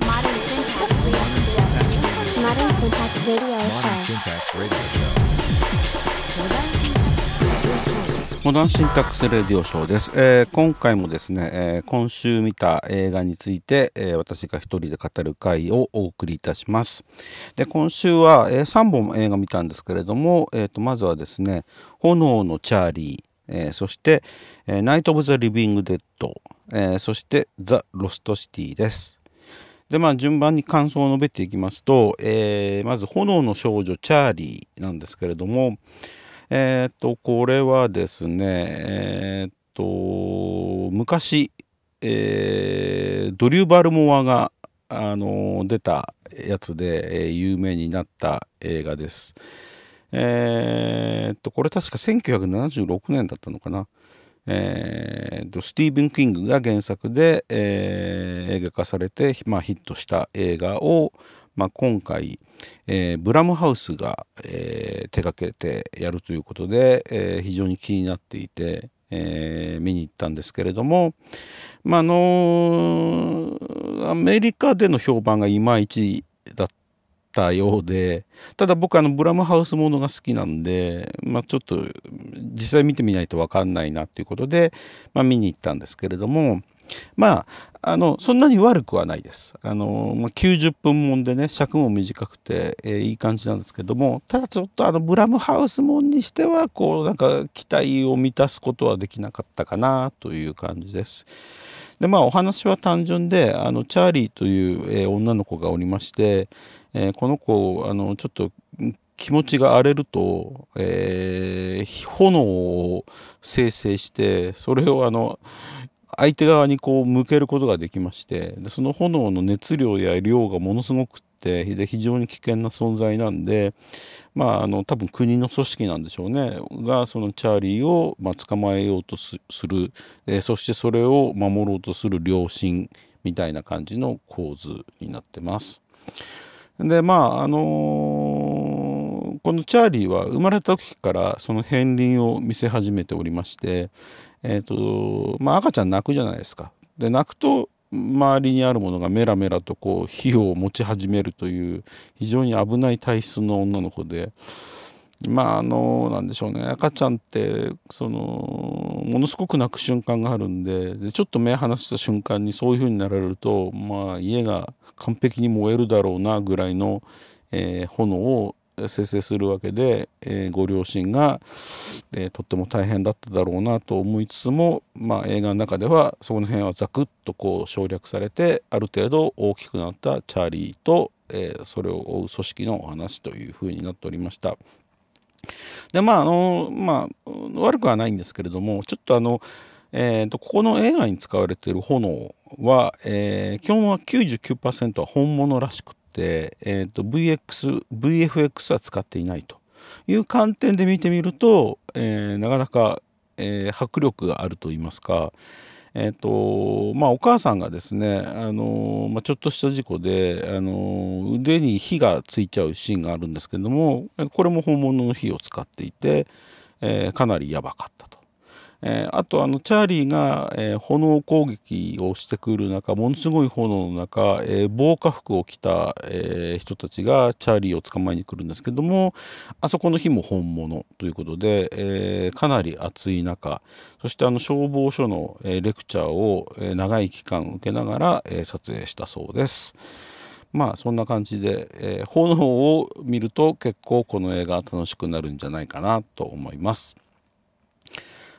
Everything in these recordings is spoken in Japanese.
Modern Syntax Radio Modern Syntax Radio Show. モダンシンタックスレディオショーです、えー今回もですね、えー今週見た映画について、えー私が一人で語る回をお送りいたします。で今週は、え3本映画見たんですけれども、えーとまずはですね「炎のチャーリー」えそして「えナイト・オブ・ザ・リビング・デッド」えそして「ザ・ロスト・シティ」です。でまあ順番に感想を述べていきますと、えまず「炎の少女チャーリー」なんですけれどもえっ、とこれはですねえっ、と昔、えードリューバルモアがあの出たやつで、えー有名になった映画です。えーっとこれ確か1976年だったのかな。えーっとスティーブン・キングが原作で、えー映画化されて、まあ、ヒットした映画を、まあ、今回、えーブラムハウスが、えー手掛けてやるということで、えー非常に気になっていて、え見に行ったんですけれども、まあのアメリカでの評判がいまいちたようでただ僕あのブラムハウスものが好きなんで、まあ、ちょっと実際見てみないと分かんないなということで、まあ、見に行ったんですけれどもまああのそんなに悪くはないです。あのまあ、90分もんでね尺も短くて、えーいい感じなんですけどもただちょっとあのブラムハウスもんにしてはこうなんか期待を満たすことはできなかったかなという感じです。でまあお話は単純であのチャーリーという、えー女の子がおりまして、えーこの子あのちょっと気持ちが荒れると、えー炎を生成してそれをあの相手側にこう向けることができましてでその炎の熱量や量がものすごくって非常に危険な存在なんでまああの多分国の組織なんでしょうねがそのチャーリーを、まあ、捕まえようとする、えーそしてそれを守ろうとする良心みたいな感じの構図になってます。でまああのこのチャーリーは生まれた時からその片鱗を見せ始めておりまして、えーとまあ、赤ちゃん泣くじゃないですか。で泣くと周りにあるものがメラメラとこう火を持ち始めるという非常に危ない体質の女の子でまああのなんでしょうね赤ちゃんってそのものすごく泣く瞬間があるんででちょっと目離した瞬間にそういう風になられるとまあ家が完璧に燃えるだろうなぐらいの、えー炎を生成するわけで、えーご両親が、えーとっても大変だっただろうなと思いつつも、まあ、映画の中ではその辺はザクッとこう省略されてある程度大きくなったチャーリーと、えそれを追う組織のお話というふうになっておりました。でまああのまあ悪くはないんですけれどもちょっとあの、えー、とここの映画に使われている炎は、えー基本は99%は本物らしくって、えー、と VX VFX は使っていないという観点で見てみると、えーなかなか、えー迫力があると言いますか、えーとまあ、お母さんがですね、あのまあ、ちょっとした事故で、あの腕に火がついちゃうシーンがあるんですけどもこれも本物の火を使っていて、えーかなりやばかったと。えーあとあのチャーリーが、えー炎攻撃をしてくる中ものすごい炎の中、えー防火服を着た、え人たちがチャーリーを捕まえに来るんですけどもあそこの日も本物ということで、えかなり暑い中そしてあの消防署の、えレクチャーを、え長い期間受けながら、え撮影したそうです。まあそんな感じで、え炎を見ると結構この映画楽しくなるんじゃないかなと思います。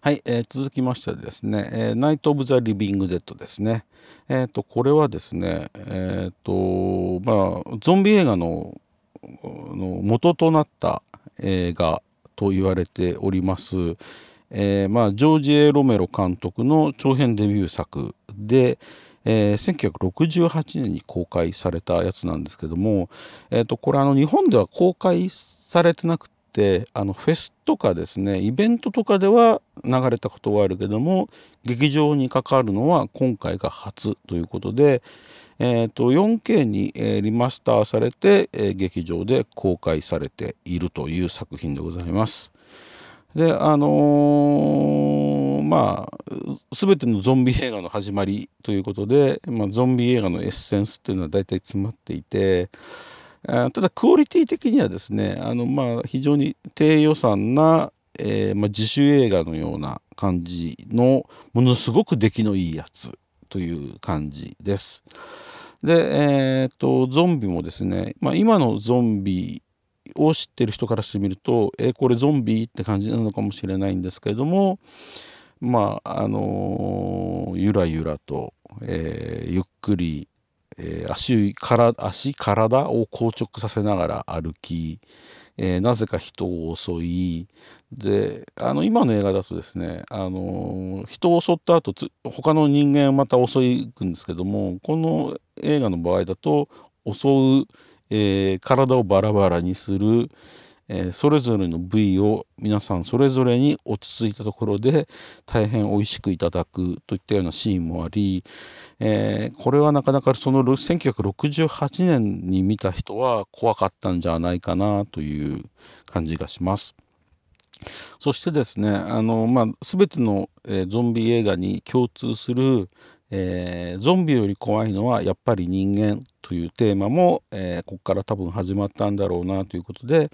はい、えー続きましてですね、えーナイト・オブ・ザ・リビング・デッドですね。えっ、と、これはですね、えっ、と、まあ、ゾンビ映画のの元となった映画と言われております。えーまあ、ジョージ・エロメロ監督の長編デビュー作で、えー1968年に公開されたやつなんですけども、えー、とこれあの日本では公開されてなくて、あのフェスとかですねイベントとかでは流れたことはあるけども劇場にかかるのは今回が初ということで、えーと、4K に、え、リマスターされて、え、劇場で公開されているという作品でございます。であのー、まあ全てのゾンビ映画の始まりということで、まあ、ゾンビ映画のエッセンスっていうのは大体詰まっていてただクオリティ的にはですねあの、まあ、非常に低予算な、えー、まあ、自主映画のような感じのものすごく出来のいいやつという感じです。で、えー、っとゾンビもですね、まあ、今のゾンビを知ってる人からしてみるとえー、これゾンビって感じなのかもしれないんですけれどもまああのー、ゆらゆらと、えー、ゆっくり、えー、足から足体を硬直させながら歩き、えー、なぜか人を襲いであの今の映画だとですね、あのー、人を襲った後他の人間をまた襲いくんですけどもこの映画の場合だと襲う、え、体をバラバラにする、え、それぞれの部位を皆さんそれぞれに落ち着いたところで大変美味しくいただくといったようなシーンもあり、え、これはなかなかその1968年に見た人は怖かったんじゃないかなという感じがします。そしてですねあの、まあ、全ての、え、ゾンビ映画に共通する、えー、ゾンビより怖いのはやっぱり人間というテーマも、えー、ここから多分始まったんだろうなということでや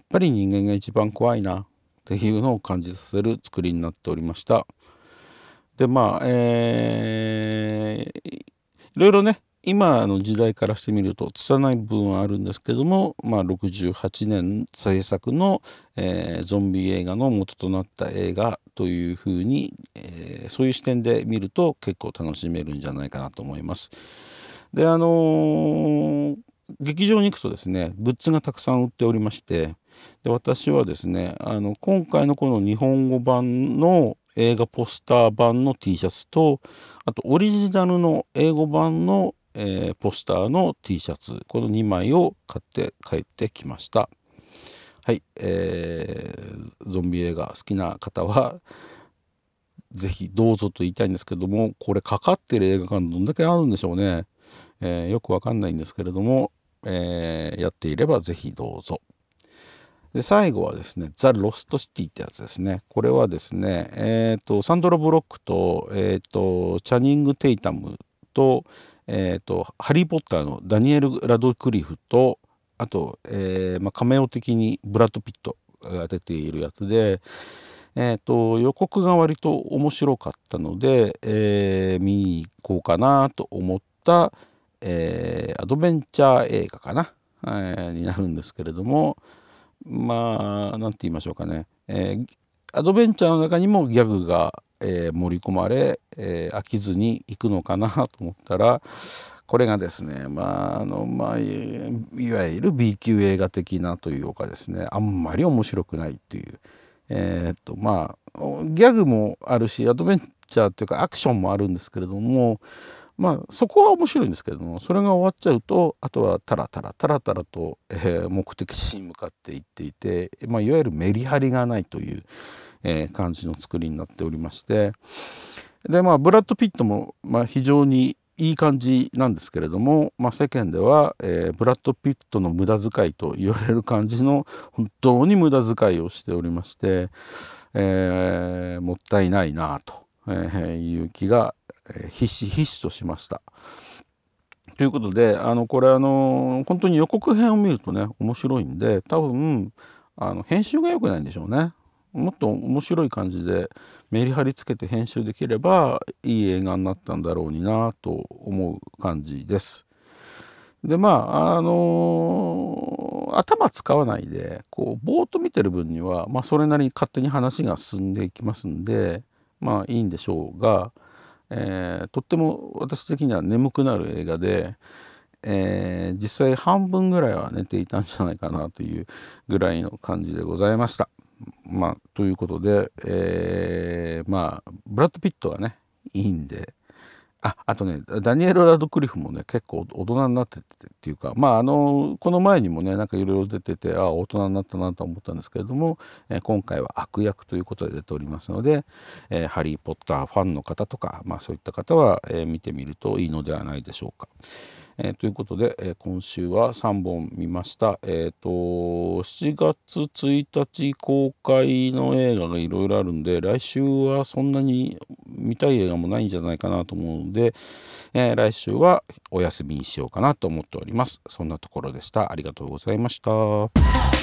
っぱり人間が一番怖いなっていうのを感じさせる作りになっておりました。でまあえー、いろいろね今の時代からしてみると拙い部分はあるんですけども、まあ、68年制作の、えー、ゾンビ映画の元となった映画というふうに、えー、そういう視点で見ると結構楽しめるんじゃないかなと思います。であのー、劇場に行くとですねグッズがたくさん売っておりましてで私はですねあの今回のこの日本語版の映画ポスター版の T シャツとあとオリジナルの英語版のえー、ポスターの T シャツこの2枚を買って帰ってきました。はい、えー、ゾンビ映画好きな方は是非どうぞと言いたいんですけどもこれかかってる映画館どんだけあるんでしょうね、えー、よくわかんないんですけれども、えー、やっていれば是非どうぞ。で最後はですね「ザ・ロスト・シティ」ってやつですね。これはですねえっ、ー、とサンドラ・ブロックと,、えーとチャニング・テイタムと、えーと、ハリー・ポッターのダニエル・ラドクリフとあと、えーまあ、カメオ的にブラッド・ピットが出ているやつで、えーと、予告が割と面白かったので、えー、見に行こうかなと思った、えー、アドベンチャー映画かな、えー、になるんですけれどもまあ何て言いましょうかね、えー、アドベンチャーの中にもギャグがえー、盛り込まれ、えー、飽きずに行くのかなと思ったらこれがですねまああのまあいわゆる B 級映画的なというかですねあんまり面白くないっていう、えー、っとまあギャグもあるしアドベンチャーっていうかアクションもあるんですけれどもまあそこは面白いんですけれどもそれが終わっちゃうとあとはタラタラタラタラと、えー、目的地に向かっていっていて、まあ、いわゆるメリハリがないという。え、感じの作りになっておりましてでまあブラッド・ピットも、ま、非常にいい感じなんですけれども、まあ、世間では、えー、ブラッド・ピットの無駄遣いと言われる感じの本当に無駄遣いをしておりまして、えー、もったいないなという気が、えー、ひしひしとしました。ということであのこれあの本当に予告編を見るとね面白いんで多分あの編集が良くないんでしょうね。もっと面白い感じでメリハリつけて編集できればいい映画になったんだろうになと思う感じです。でまああのー、頭使わないでこうぼーっと見てる分には、まあ、それなりに勝手に話が進んでいきますんでまあいいんでしょうが、えー、とっても私的には眠くなる映画で、えー、実際半分ぐらいは寝ていたんじゃないかなというぐらいの感じでございました。まあ、ということで、えー、まあブラッド・ピットがねいいんで、ああとねダニエル・ラドクリフもね結構大人になっててっていうかまああのこの前にもねなんかいろいろ出ててあ大人になったなと思ったんですけれども、えー、今回は悪役ということで出ておりますので、えー、ハリー・ポッターファンの方とか、まあ、そういった方は、えー、見てみるといいのではないでしょうか。えー、ということで、えー、今週は3本見ました。えっ、ー、と、7月1日公開の映画がいろいろあるんで、来週はそんなに見たい映画もないんじゃないかなと思うので、え来週はお休みにしようかなと思っております。そんなところでした。ありがとうございました。